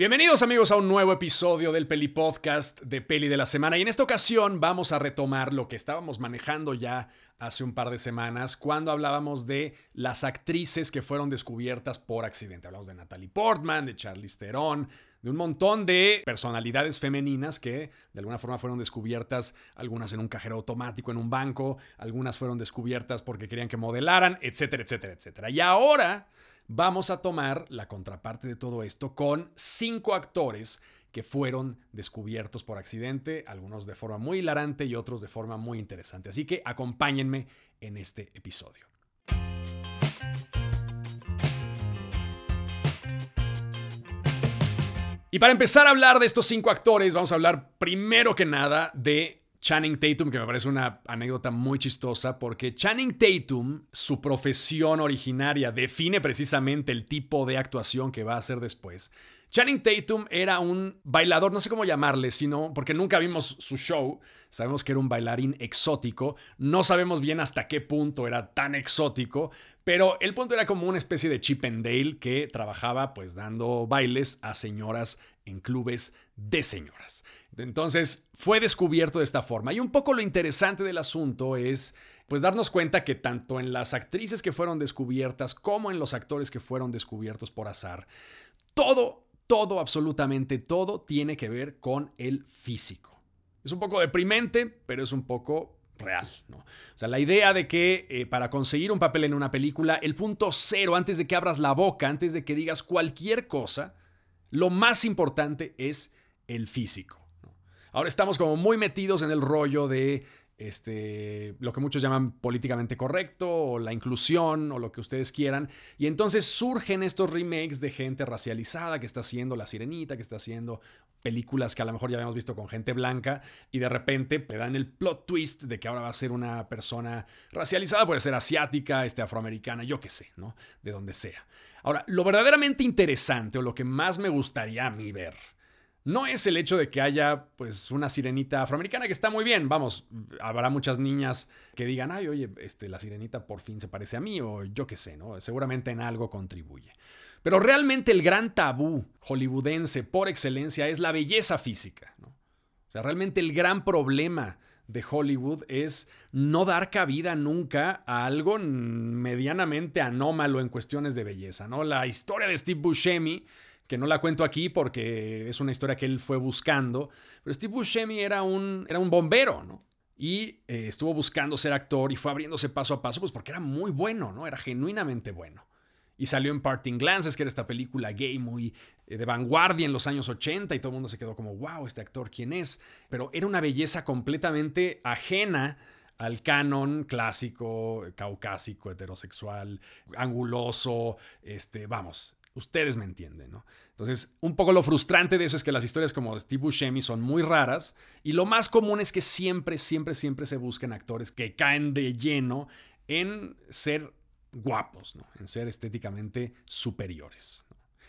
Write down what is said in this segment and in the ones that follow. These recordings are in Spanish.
Bienvenidos amigos a un nuevo episodio del Peli Podcast de Peli de la Semana y en esta ocasión vamos a retomar lo que estábamos manejando ya hace un par de semanas cuando hablábamos de las actrices que fueron descubiertas por accidente. Hablamos de Natalie Portman, de Charlize Theron, de un montón de personalidades femeninas que de alguna forma fueron descubiertas, algunas en un cajero automático en un banco, algunas fueron descubiertas porque querían que modelaran, etcétera, etcétera, etcétera. Y ahora vamos a tomar la contraparte de todo esto con cinco actores que fueron descubiertos por accidente, algunos de forma muy hilarante y otros de forma muy interesante. Así que acompáñenme en este episodio. Y para empezar a hablar de estos cinco actores, vamos a hablar primero que nada de Channing Tatum, que me parece una anécdota muy chistosa, porque Channing Tatum, su profesión originaria, define precisamente el tipo de actuación que va a hacer después. Channing Tatum era un bailador, no sé cómo llamarle, sino porque nunca vimos su show. Sabemos que era un bailarín exótico. No sabemos bien hasta qué punto era tan exótico, pero el punto era como una especie de Chip que trabajaba pues dando bailes a señoras en clubes de señoras. Entonces fue descubierto de esta forma. Y un poco lo interesante del asunto es pues darnos cuenta que tanto en las actrices que fueron descubiertas como en los actores que fueron descubiertos por azar, todo, todo, absolutamente todo tiene que ver con el físico. Es un poco deprimente, pero es un poco real. O sea, la idea de que eh, para conseguir un papel en una película, el punto cero, antes de que abras la boca, antes de que digas cualquier cosa, lo más importante es el físico. Ahora estamos como muy metidos en el rollo de este, lo que muchos llaman políticamente correcto o la inclusión o lo que ustedes quieran. Y entonces surgen estos remakes de gente racializada que está haciendo La Sirenita, que está haciendo películas que a lo mejor ya habíamos visto con gente blanca y de repente te dan el plot twist de que ahora va a ser una persona racializada, puede ser asiática, este, afroamericana, yo qué sé, ¿no? De donde sea. Ahora, lo verdaderamente interesante o lo que más me gustaría a mí ver no es el hecho de que haya pues una sirenita afroamericana que está muy bien, vamos, habrá muchas niñas que digan, ay, oye, este, la sirenita por fin se parece a mí o yo qué sé, ¿no? Seguramente en algo contribuye. Pero realmente el gran tabú hollywoodense por excelencia es la belleza física, ¿no? O sea, realmente el gran problema de Hollywood es no dar cabida nunca a algo medianamente anómalo en cuestiones de belleza, ¿no? La historia de Steve Buscemi que no la cuento aquí porque es una historia que él fue buscando, pero Steve Buscemi era un, era un bombero, ¿no? Y eh, estuvo buscando ser actor y fue abriéndose paso a paso, pues porque era muy bueno, ¿no? Era genuinamente bueno. Y salió en Parting Glances, que era esta película gay muy eh, de vanguardia en los años 80 y todo el mundo se quedó como, wow, este actor, ¿quién es? Pero era una belleza completamente ajena al canon clásico, caucásico, heterosexual, anguloso, este, vamos, Ustedes me entienden, ¿no? Entonces, un poco lo frustrante de eso es que las historias como Steve Buscemi son muy raras y lo más común es que siempre, siempre, siempre se busquen actores que caen de lleno en ser guapos, ¿no? En ser estéticamente superiores.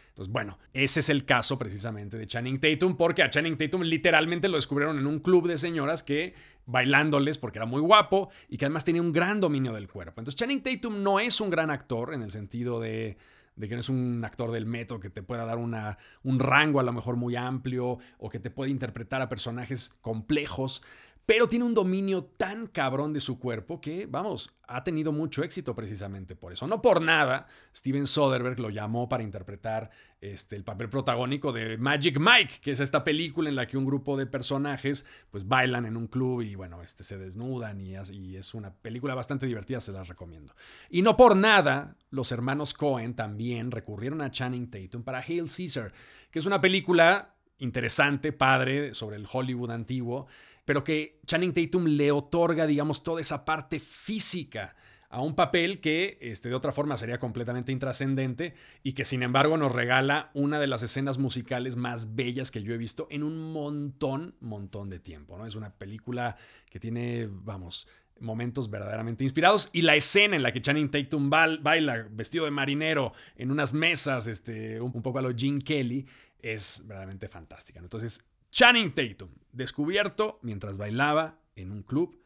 Entonces, bueno, ese es el caso precisamente de Channing Tatum, porque a Channing Tatum literalmente lo descubrieron en un club de señoras que bailándoles porque era muy guapo y que además tenía un gran dominio del cuerpo. Entonces, Channing Tatum no es un gran actor en el sentido de de que no es un actor del metro que te pueda dar una, un rango a lo mejor muy amplio o que te puede interpretar a personajes complejos, pero tiene un dominio tan cabrón de su cuerpo que, vamos, ha tenido mucho éxito precisamente por eso. No por nada, Steven Soderbergh lo llamó para interpretar este, el papel protagónico de Magic Mike, que es esta película en la que un grupo de personajes pues bailan en un club y bueno, este, se desnudan y, y es una película bastante divertida, se las recomiendo. Y no por nada, los hermanos Cohen también recurrieron a Channing Tatum para Hail Caesar, que es una película interesante, padre, sobre el Hollywood antiguo pero que Channing Tatum le otorga, digamos, toda esa parte física a un papel que este, de otra forma sería completamente intrascendente y que sin embargo nos regala una de las escenas musicales más bellas que yo he visto en un montón, montón de tiempo. ¿no? Es una película que tiene, vamos, momentos verdaderamente inspirados y la escena en la que Channing Tatum baila vestido de marinero en unas mesas, este, un, poco a lo Gene Kelly, es verdaderamente fantástica. Entonces, Channing Tatum, descubierto mientras bailaba en un club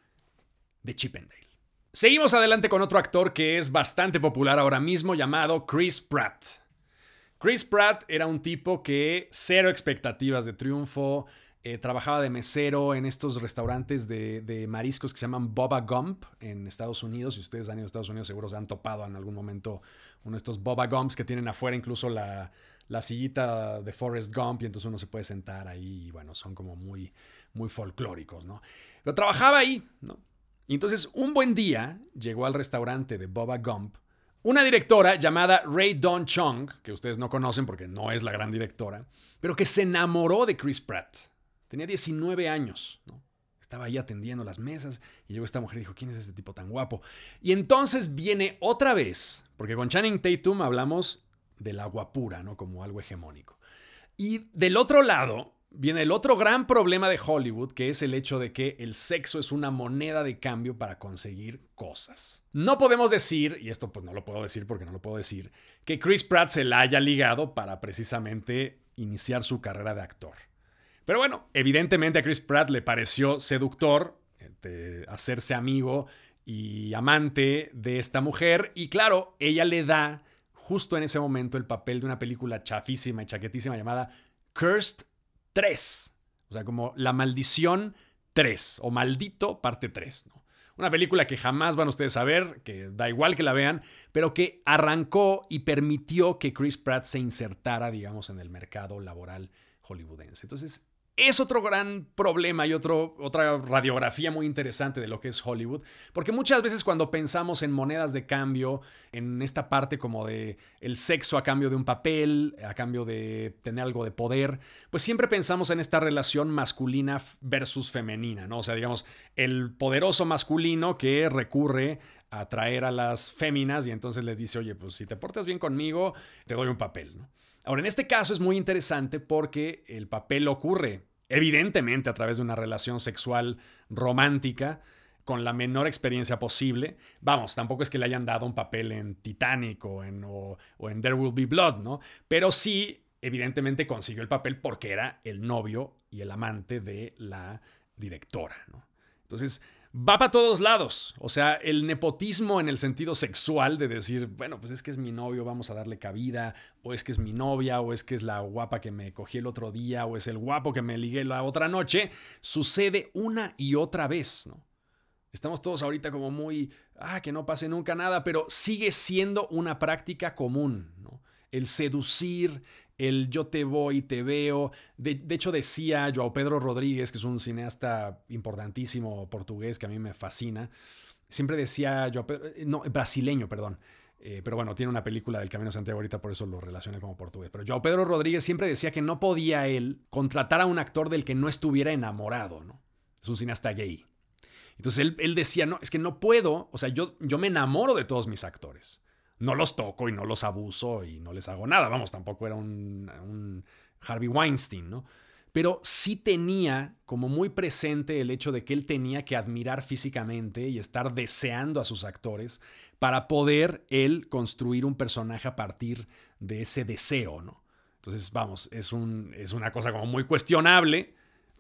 de Chippendale. Seguimos adelante con otro actor que es bastante popular ahora mismo llamado Chris Pratt. Chris Pratt era un tipo que cero expectativas de triunfo, eh, trabajaba de mesero en estos restaurantes de, mariscos que se llaman Boba Gump en Estados Unidos. Si ustedes han ido a Estados Unidos, seguro se han topado en algún momento uno de estos Boba Gumps que tienen afuera incluso la, la sillita de Forrest Gump y entonces uno se puede sentar ahí y bueno, son como muy, muy folclóricos, ¿no? Pero trabajaba ahí, ¿no? Y entonces un buen día llegó al restaurante de Boba Gump una directora llamada Ray Dawn Chung, que ustedes no conocen porque no es la gran directora, pero que se enamoró de Chris Pratt. Tenía 19 años, ¿no? Estaba ahí atendiendo las mesas y llegó esta mujer y dijo, ¿quién es este tipo tan guapo? Y entonces viene otra vez, porque con Channing Tatum hablamos de la guapura, ¿no? Como algo hegemónico. Y del otro lado viene el otro gran problema de Hollywood, que es el hecho de que el sexo es una moneda de cambio para conseguir cosas. No podemos decir, y esto pues no lo puedo decir porque no lo puedo decir, que Chris Pratt se la haya ligado para precisamente iniciar su carrera de actor. Pero bueno, evidentemente a Chris Pratt le pareció seductor eh, hacerse amigo y amante de esta mujer. Y claro, ella le da justo en ese momento el papel de una película chafísima y chaquetísima llamada Cursed 3. O sea, como La Maldición 3 o Maldito parte 3. ¿no? Una película que jamás van ustedes a ver, que da igual que la vean, pero que arrancó y permitió que Chris Pratt se insertara, digamos, en el mercado laboral hollywoodense. Entonces, es otro gran problema y otro, otra radiografía muy interesante de lo que es Hollywood, porque muchas veces cuando pensamos en monedas de cambio, en esta parte como de el sexo a cambio de un papel, a cambio de tener algo de poder, pues siempre pensamos en esta relación masculina versus femenina, ¿no? O sea, digamos, el poderoso masculino que recurre a atraer a las féminas y entonces les dice, oye, pues si te portas bien conmigo, te doy un papel, ¿no? Ahora, en este caso es muy interesante porque el papel ocurre evidentemente a través de una relación sexual romántica con la menor experiencia posible. Vamos, tampoco es que le hayan dado un papel en Titanic o en, There Will Be Blood, ¿no? Pero sí, evidentemente consiguió el papel porque era el novio y el amante de la directora, ¿no? Entonces, va para todos lados. O sea, el nepotismo en el sentido sexual de decir, bueno, pues es que es mi novio, vamos a darle cabida, o es que es mi novia, o es que es la guapa que me cogí el otro día, o es el guapo que me ligué la otra noche, sucede una y otra vez, ¿no? Estamos todos ahorita como muy, ah, que no pase nunca nada, pero sigue siendo una práctica común, ¿no? El seducir, el yo te voy, te veo. De, hecho, decía Joao Pedro Rodríguez, que es un cineasta importantísimo portugués que a mí me fascina. Siempre decía Joao eh, no, brasileño, perdón. Eh, pero bueno, tiene una película del Camino Santiago ahorita, por eso lo relacioné como portugués. Pero Joao Pedro Rodríguez siempre decía que no podía él contratar a un actor del que no estuviera enamorado, ¿no? Es un cineasta gay. Entonces él, él decía, no, es que no puedo, o sea, yo, yo me enamoro de todos mis actores no los toco y no los abuso y no les hago nada. Vamos, tampoco era un, Harvey Weinstein, ¿no? Pero sí tenía como muy presente el hecho de que él tenía que admirar físicamente y estar deseando a sus actores para poder él construir un personaje a partir de ese deseo, ¿no? Entonces, vamos, es, un, es una cosa como muy cuestionable,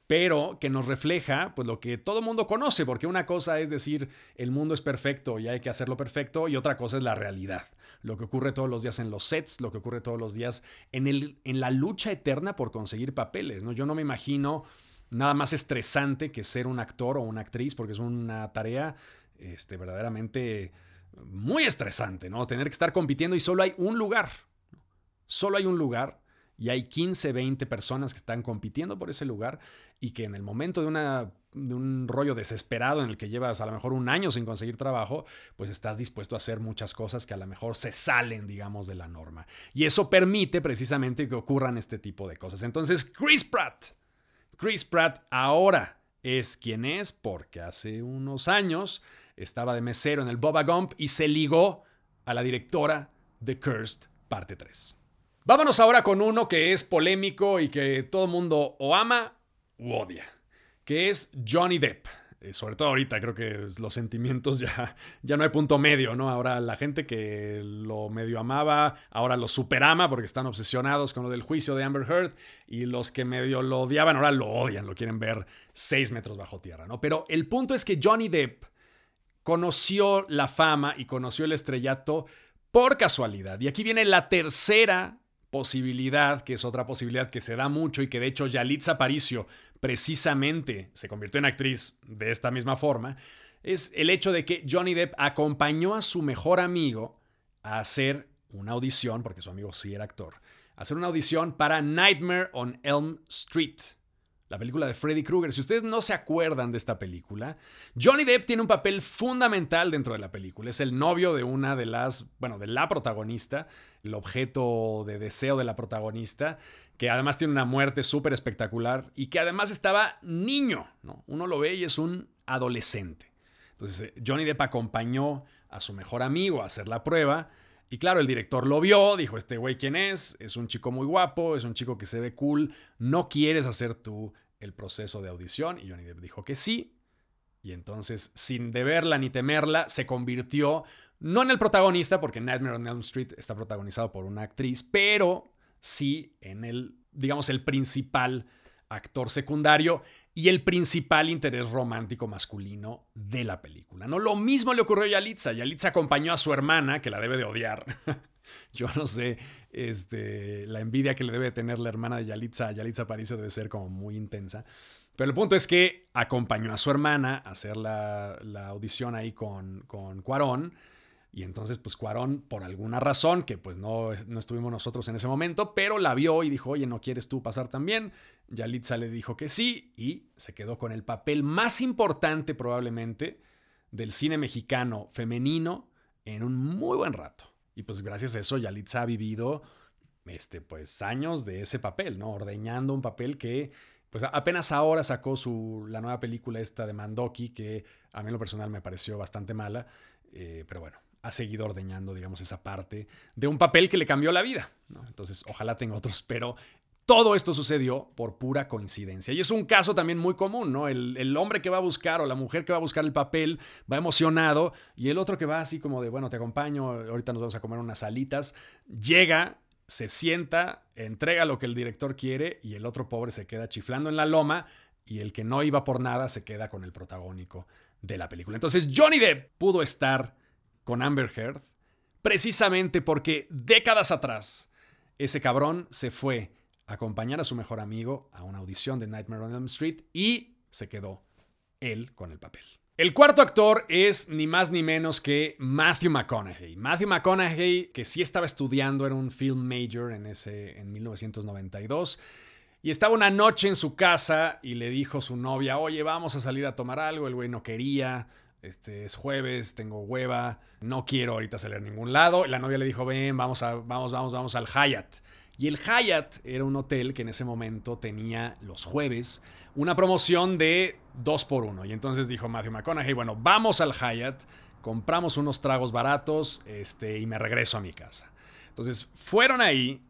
pero que nos refleja pues lo que todo mundo conoce, porque una cosa es decir el mundo es perfecto y hay que hacerlo perfecto y otra cosa es la realidad, lo que ocurre todos los días en los sets, lo que ocurre todos los días en, el, en la lucha eterna por conseguir papeles, ¿no? Yo no me imagino nada más estresante que ser un actor o una actriz, porque es una tarea este, verdaderamente muy estresante, ¿no? Tener que estar compitiendo y solo hay un lugar, solo hay un lugar y hay 15, 20 personas que están compitiendo por ese lugar y que en el momento de, una, de un rollo desesperado en el que llevas a lo mejor un año sin conseguir trabajo, pues estás dispuesto a hacer muchas cosas que a lo mejor se salen, digamos, de la norma. Y eso permite precisamente que ocurran este tipo de cosas. Entonces, Chris Pratt, Chris Pratt ahora es quien es porque hace unos años estaba de mesero en el Boba Gump y se ligó a la directora de Cursed parte 3. Vámonos ahora con uno que es polémico y que todo mundo o ama u odia, que es Johnny Depp. Eh, sobre todo ahorita creo que los sentimientos ya, ya no hay punto medio, ¿no? Ahora la gente que lo medio amaba, ahora lo superama porque están obsesionados con lo del juicio de Amber Heard y los que medio lo odiaban ahora lo odian, lo quieren ver seis metros bajo tierra, ¿no? Pero el punto es que Johnny Depp conoció la fama y conoció el estrellato por casualidad. Y aquí viene la tercera posibilidad, que es otra posibilidad que se da mucho y que de hecho Yalitza Aparicio precisamente se convirtió en actriz de esta misma forma, es el hecho de que Johnny Depp acompañó a su mejor amigo a hacer una audición, porque su amigo sí era actor, a hacer una audición para Nightmare on Elm Street la película de Freddy Krueger. Si ustedes no se acuerdan de esta película, Johnny Depp tiene un papel fundamental dentro de la película. Es el novio de una de las, bueno, de la protagonista, el objeto de deseo de la protagonista, que además tiene una muerte súper espectacular y que además estaba niño, ¿no? Uno lo ve y es un adolescente. Entonces, Johnny Depp acompañó a su mejor amigo a hacer la prueba y claro, el director lo vio, dijo, este güey, ¿quién es? Es un chico muy guapo, es un chico que se ve cool, ¿no quieres hacer tú el proceso de audición? Y Johnny Depp dijo que sí. Y entonces, sin deberla ni temerla, se convirtió, no en el protagonista, porque Nightmare on Elm Street está protagonizado por una actriz, pero sí en el, digamos, el principal actor secundario y el principal interés romántico masculino de la película. ¿no? Lo mismo le ocurrió a Yalitza. Yalitza acompañó a su hermana, que la debe de odiar. Yo no sé, este, la envidia que le debe tener la hermana de Yalitza a Yalitza Paricio debe ser como muy intensa. Pero el punto es que acompañó a su hermana a hacer la, audición ahí con, con Cuarón y entonces, pues Cuarón, por alguna razón, que pues no, no estuvimos nosotros en ese momento, pero la vio y dijo, oye, ¿no quieres tú pasar también? Yalitza le dijo que sí y se quedó con el papel más importante probablemente del cine mexicano femenino en un muy buen rato. Y pues gracias a eso Yalitza ha vivido este, pues años de ese papel, ¿no? Ordeñando un papel que pues apenas ahora sacó su, la nueva película esta de Mandoki, que a mí en lo personal me pareció bastante mala, eh, pero bueno, ha seguido ordeñando, digamos, esa parte de un papel que le cambió la vida. Entonces, ojalá tenga otros, pero todo esto sucedió por pura coincidencia. Y es un caso también muy común, ¿no? El, hombre que va a buscar o la mujer que va a buscar el papel va emocionado y el otro que va así como de, bueno, te acompaño, ahorita nos vamos a comer unas alitas, llega, se sienta, entrega lo que el director quiere y el otro pobre se queda chiflando en la loma y el que no iba por nada se queda con el protagónico de la película. Entonces Johnny Depp pudo estar con Amber Heard, precisamente porque décadas atrás ese cabrón se fue a acompañar a su mejor amigo a una audición de Nightmare on Elm Street y se quedó él con el papel. El cuarto actor es ni más ni menos que Matthew McConaughey. Matthew McConaughey, que sí estaba estudiando, era un film major en, ese, en 1992. Y estaba una noche en su casa y le dijo a su novia, oye, vamos a salir a tomar algo. El güey no quería. Este es jueves, tengo hueva, no quiero ahorita salir a ningún lado. La novia le dijo, ven, vamos, a, vamos, vamos, vamos al Hyatt. Y el Hyatt era un hotel que en ese momento tenía los jueves una promoción de 2 por 1 Y entonces dijo Matthew McConaughey, bueno, vamos al Hyatt, compramos unos tragos baratos este, y me regreso a mi casa. Entonces fueron ahí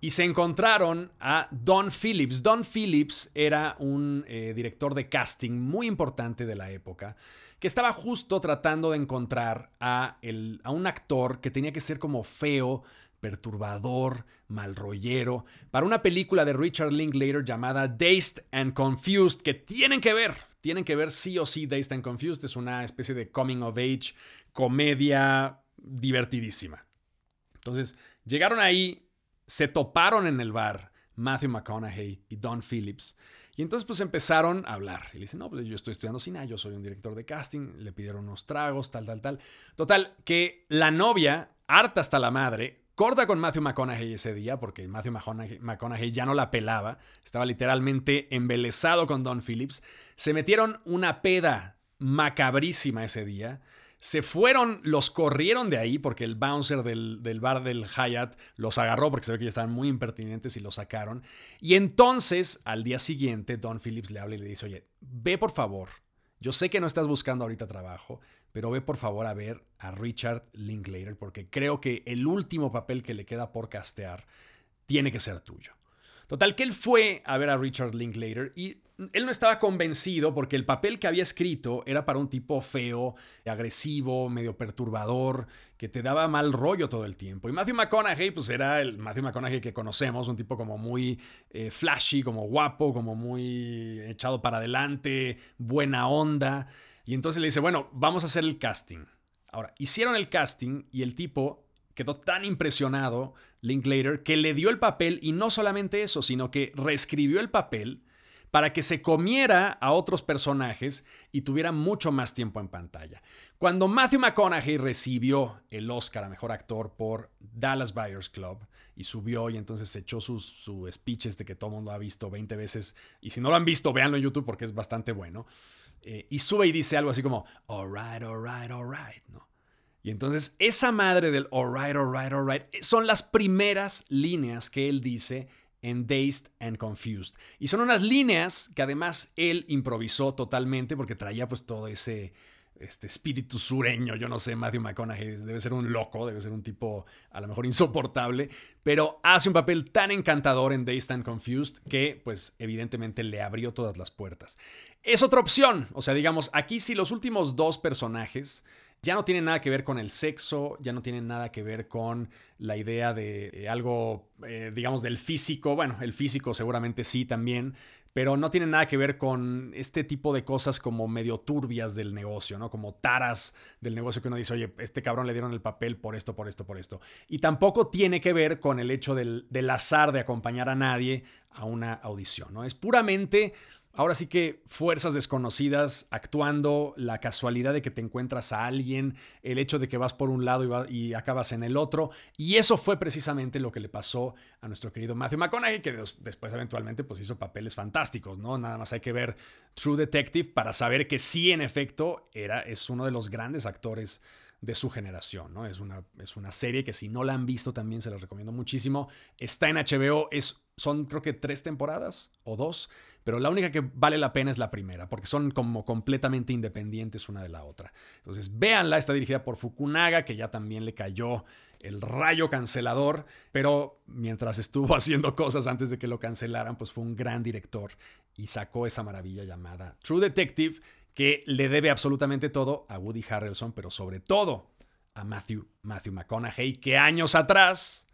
y se encontraron a Don Phillips. Don Phillips era un eh, director de casting muy importante de la época que estaba justo tratando de encontrar a, el, a un actor que tenía que ser como feo, perturbador, malrollero, para una película de Richard Linklater llamada Dazed and Confused, que tienen que ver, tienen que ver sí o sí Dazed and Confused, es una especie de coming of age, comedia divertidísima. Entonces, llegaron ahí, se toparon en el bar Matthew McConaughey y Don Phillips, y entonces pues empezaron a hablar. Y le dicen, no, pues yo estoy estudiando cine, yo soy un director de casting, le pidieron unos tragos, tal, tal, tal. Total, que la novia, harta hasta la madre, corta con Matthew McConaughey ese día, porque Matthew McConaughey, ya no la pelaba, estaba literalmente embelesado con Don Phillips. Se metieron una peda macabrísima ese día. Se fueron, los corrieron de ahí porque el bouncer del, bar del Hyatt los agarró porque se ve que ya estaban muy impertinentes y los sacaron. Y entonces, al día siguiente, Don Phillips le habla y le dice, oye, ve por favor, yo sé que no estás buscando ahorita trabajo, pero ve por favor a ver a Richard Linklater porque creo que el último papel que le queda por castear tiene que ser tuyo. Total, que él fue a ver a Richard Linklater y él no estaba convencido porque el papel que había escrito era para un tipo feo, agresivo, medio perturbador, que te daba mal rollo todo el tiempo. Y Matthew McConaughey, pues era el Matthew McConaughey que conocemos, un tipo como muy eh, flashy, como guapo, como muy echado para adelante, buena onda. Y entonces le dice, bueno, vamos a hacer el casting. Ahora, hicieron el casting y el tipo quedó tan impresionado Linklater que le dio el papel y no solamente eso, sino que reescribió el papel para que se comiera a otros personajes y tuviera mucho más tiempo en pantalla. Cuando Matthew McConaughey recibió el Oscar a Mejor Actor por Dallas Buyers Club y subió y entonces echó su, su speech este que todo el mundo ha visto 20 veces y si no lo han visto, véanlo en YouTube porque es bastante bueno. Eh, y sube y dice algo así como, alright, alright, alright, ¿no? Y entonces esa madre del alright, alright, alright son las primeras líneas que él dice en Dazed and Confused. Y son unas líneas que además él improvisó totalmente porque traía pues todo ese este espíritu sureño, yo no sé, Matthew McConaughey debe ser un loco, debe ser un tipo a lo mejor insoportable, pero hace un papel tan encantador en Dazed and Confused que pues evidentemente le abrió todas las puertas. Es otra opción, o sea, digamos, aquí si los últimos dos personajes ya no tienen nada que ver con el sexo, ya no tienen nada que ver con la idea de algo, eh, digamos, del físico. Bueno, el físico seguramente sí también, pero no tienen nada que ver con este tipo de cosas como medio turbias del negocio, ¿no? Como taras del negocio que uno dice, oye, este cabrón le dieron el papel por esto, por esto, por esto. Y tampoco tiene que ver con el hecho del, del azar de acompañar a nadie a una audición, ¿no? Es puramente Ahora sí que fuerzas desconocidas actuando, la casualidad de que te encuentras a alguien, el hecho de que vas por un lado y, acabas en el otro. Y eso fue precisamente lo que le pasó a nuestro querido Matthew McConaughey, que después eventualmente pues hizo papeles fantásticos, ¿no? Nada más hay que ver True Detective para saber que sí, en efecto, era, es uno de los grandes actores de su generación, ¿no? Es una, es una serie que si no la han visto también se las recomiendo muchísimo. Está en HBO, es, son creo que tres temporadas o dos pero la única que vale la pena es la primera, porque son como completamente independientes una de la otra. Entonces, véanla, está dirigida por Fukunaga, que ya también le cayó el rayo cancelador, pero mientras estuvo haciendo cosas antes de que lo cancelaran, pues fue un gran director y sacó esa maravilla llamada True Detective, que le debe absolutamente todo a Woody Harrelson, pero sobre todo a Matthew, Matthew McConaughey, que años atrás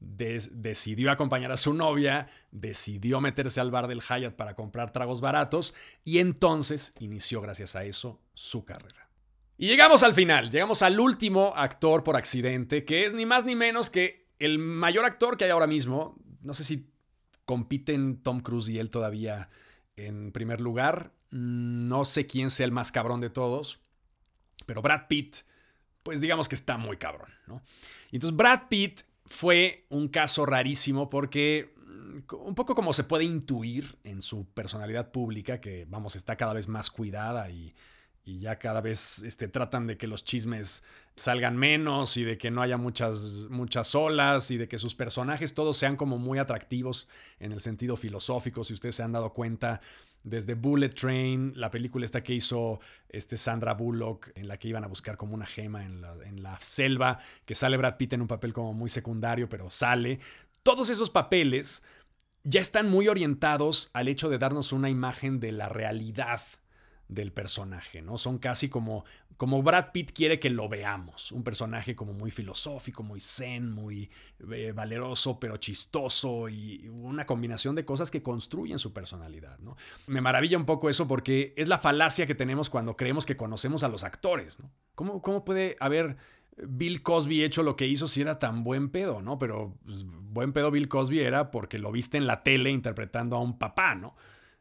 decidió acompañar a su novia, decidió meterse al bar del Hyatt para comprar tragos baratos y entonces inició gracias a eso su carrera. Y llegamos al final, llegamos al último actor por accidente, que es ni más ni menos que el mayor actor que hay ahora mismo. No sé si compiten Tom Cruise y él todavía en primer lugar. No sé quién sea el más cabrón de todos, pero Brad Pitt, pues digamos que está muy cabrón, ¿no? Entonces Brad Pitt fue un caso rarísimo porque mm, un poco como se puede intuir en su personalidad pública, que vamos, está cada vez más cuidada y, ya cada vez este, tratan de que los chismes salgan menos y de que no haya muchas, muchas olas y de que sus personajes todos sean como muy atractivos en el sentido filosófico, si ustedes se han dado cuenta desde Bullet Train, la película esta que hizo este Sandra Bullock, en la que iban a buscar como una gema en la, en la selva, que sale Brad Pitt en un papel como muy secundario, pero sale. Todos esos papeles ya están muy orientados al hecho de darnos una imagen de la realidad del personaje, ¿no? Son casi como, como Brad Pitt quiere que lo veamos, un personaje como muy filosófico, muy zen, muy eh, valeroso, pero chistoso y una combinación de cosas que construyen su personalidad. Me maravilla un poco eso porque es la falacia que tenemos cuando creemos que conocemos a los actores. ¿Cómo, cómo puede haber Bill Cosby hecho lo que hizo si era tan buen pedo, ¿no? Pero pues, buen pedo Bill Cosby era porque lo viste en la tele interpretando a un papá, ¿no?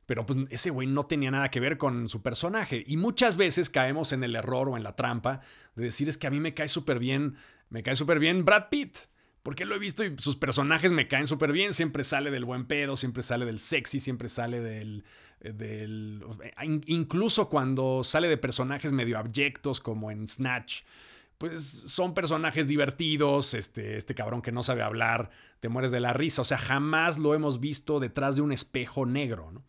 Pero pues ese güey no tenía nada que ver con su personaje. Y muchas veces caemos en el error o en la trampa de decir es que a mí me cae súper bien, me cae súper bien Brad Pitt. Porque lo he visto y sus personajes me caen súper bien. Siempre sale del buen pedo, siempre sale del sexy, siempre sale del, del... Incluso cuando sale de personajes medio abyectos como en Snatch pues son personajes divertidos, este, este cabrón que no sabe hablar, te mueres de la risa, o sea, jamás lo hemos visto detrás de un espejo negro, ¿no?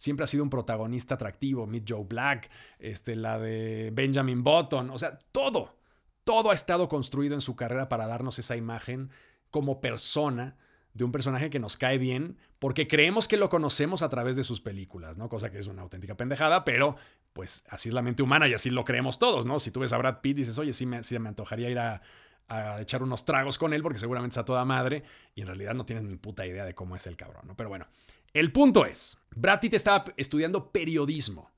Siempre ha sido un protagonista atractivo. Meet Joe Black, este, la de Benjamin Button, o sea, todo, todo ha estado construido en su carrera para darnos esa imagen como persona de un personaje que nos cae bien porque creemos que lo conocemos a través de sus películas, ¿no? Cosa que es una auténtica pendejada, pero pues así es la mente humana y así lo creemos todos, ¿no? Si tú ves a Brad Pitt dices, oye, sí me, sí me antojaría ir a, a echar unos tragos con él porque seguramente está toda madre y en realidad no tienes ni puta idea de cómo es el cabrón, ¿no? Pero bueno, el punto es, Brad Pitt estaba estudiando periodismo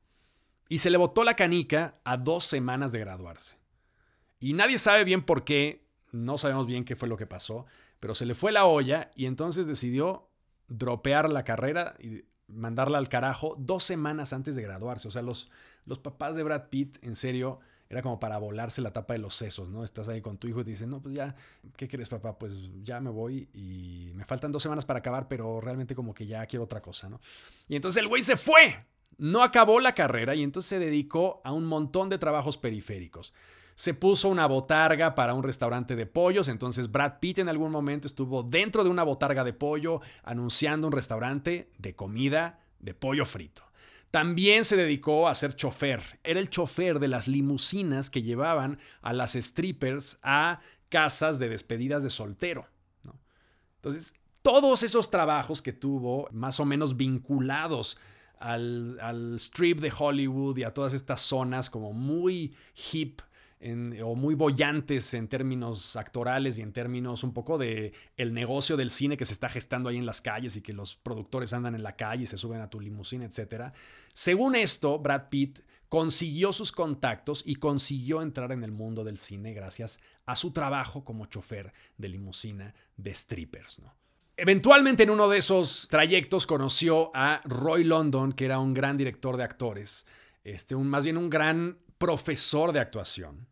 y se le botó la canica a dos semanas de graduarse. Y nadie sabe bien por qué, no sabemos bien qué fue lo que pasó, pero se le fue la olla y entonces decidió dropear la carrera y mandarla al carajo dos semanas antes de graduarse. O sea, los, los papás de Brad Pitt, en serio, era como para volarse la tapa de los sesos, ¿no? Estás ahí con tu hijo y te dicen, no, pues ya, ¿qué quieres, papá? Pues ya me voy y me faltan dos semanas para acabar, pero realmente como que ya quiero otra cosa, ¿no? Y entonces el güey se fue, no acabó la carrera y entonces se dedicó a un montón de trabajos periféricos. Se puso una botarga para un restaurante de pollos, entonces Brad Pitt en algún momento estuvo dentro de una botarga de pollo anunciando un restaurante de comida de pollo frito. También se dedicó a ser chofer. Era el chofer de las limusinas que llevaban a las strippers a casas de despedidas de soltero. Entonces, todos esos trabajos que tuvo, más o menos vinculados al, al strip de Hollywood y a todas estas zonas como muy hip o muy bollantes en términos actorales y en términos un poco de el negocio del cine que se está gestando ahí en las calles y que los productores andan en la calle y se suben a tu limusina, etc. Según esto, Brad Pitt consiguió sus contactos y consiguió entrar en el mundo del cine gracias a su trabajo como chofer de limusina de strippers, ¿no? Eventualmente en uno de esos trayectos conoció a Roy London, que era un gran director de actores, este, un, más bien un gran profesor de actuación.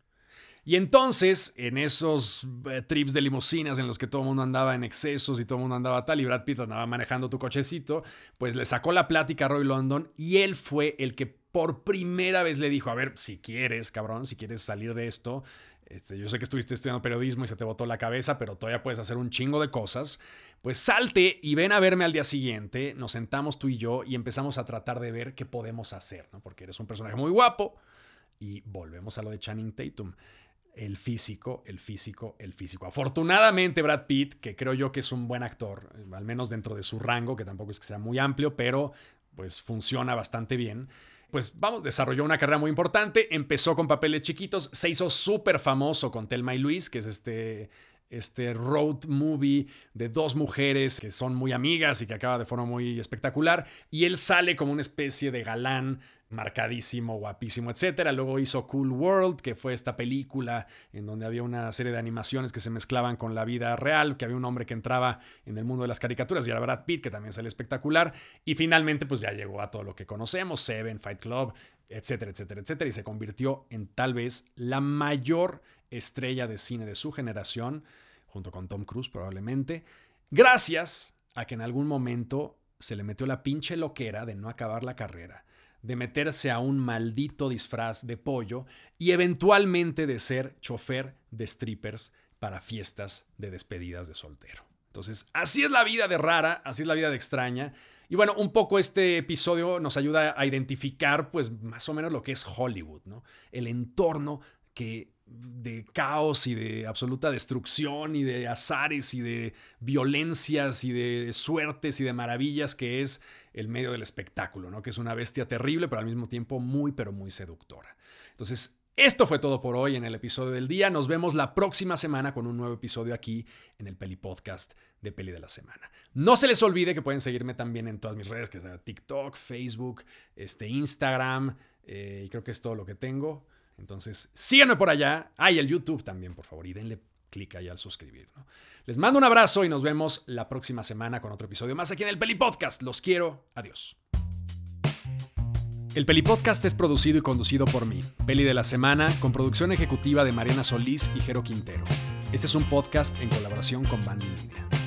Y entonces, en esos eh, trips de limusinas en los que todo el mundo andaba en excesos y todo el mundo andaba tal y Brad Pitt andaba manejando tu cochecito, pues le sacó la plática a Roy London y él fue el que por primera vez le dijo, a ver, si quieres, cabrón, si quieres salir de esto, este, yo sé que estuviste estudiando periodismo y se te botó la cabeza, pero todavía puedes hacer un chingo de cosas. Pues salte y ven a verme al día siguiente, nos sentamos tú y yo y empezamos a tratar de ver qué podemos hacer, ¿no? Porque eres un personaje muy guapo. Y volvemos a lo de Channing Tatum el físico, el físico, el físico. Afortunadamente Brad Pitt, que creo yo que es un buen actor, al menos dentro de su rango, que tampoco es que sea muy amplio, pero pues funciona bastante bien. Pues vamos, desarrolló una carrera muy importante, empezó con papeles chiquitos, se hizo súper famoso con Telma y Luis, que es este este road movie de dos mujeres que son muy amigas y que acaba de forma muy espectacular. Y él sale como una especie de galán marcadísimo, guapísimo, etcétera. Luego hizo Cool World, que fue esta película en donde había una serie de animaciones que se mezclaban con la vida real, que había un hombre que entraba en el mundo de las caricaturas y era Brad Pitt, que también sale espectacular. Y finalmente, pues ya llegó a todo lo que conocemos, Seven, Fight Club, etcétera, etcétera, etcétera, y se convirtió en tal vez la mayor estrella de cine de su generación, junto con Tom Cruise probablemente, gracias a que en algún momento se le metió la pinche loquera de no acabar la carrera de meterse a un maldito disfraz de pollo y eventualmente de ser chofer de strippers para fiestas de despedidas de soltero. Entonces, así es la vida de rara, así es la vida de extraña. Y bueno, un poco este episodio nos ayuda a identificar pues más o menos lo que es Hollywood, ¿no? El entorno que de caos y de absoluta destrucción y de azares y de violencias y de suertes y de maravillas que es el medio del espectáculo, ¿no? Que es una bestia terrible, pero al mismo tiempo muy, pero muy seductora. Entonces, esto fue todo por hoy en el episodio del día. Nos vemos la próxima semana con un nuevo episodio aquí en el Peli Podcast de Peli de la Semana. No se les olvide que pueden seguirme también en todas mis redes, que es TikTok, Facebook, este, Instagram, eh, y creo que es todo lo que tengo. Entonces, síganme por allá. Ah, y el YouTube también, por favor, y denle clic ahí al suscribir. Les mando un abrazo y nos vemos la próxima semana con otro episodio más aquí en el Peli Podcast. Los quiero. Adiós. El Peli Podcast es producido y conducido por mí, Peli de la Semana, con producción ejecutiva de Mariana Solís y Jero Quintero. Este es un podcast en colaboración con Bandy Media.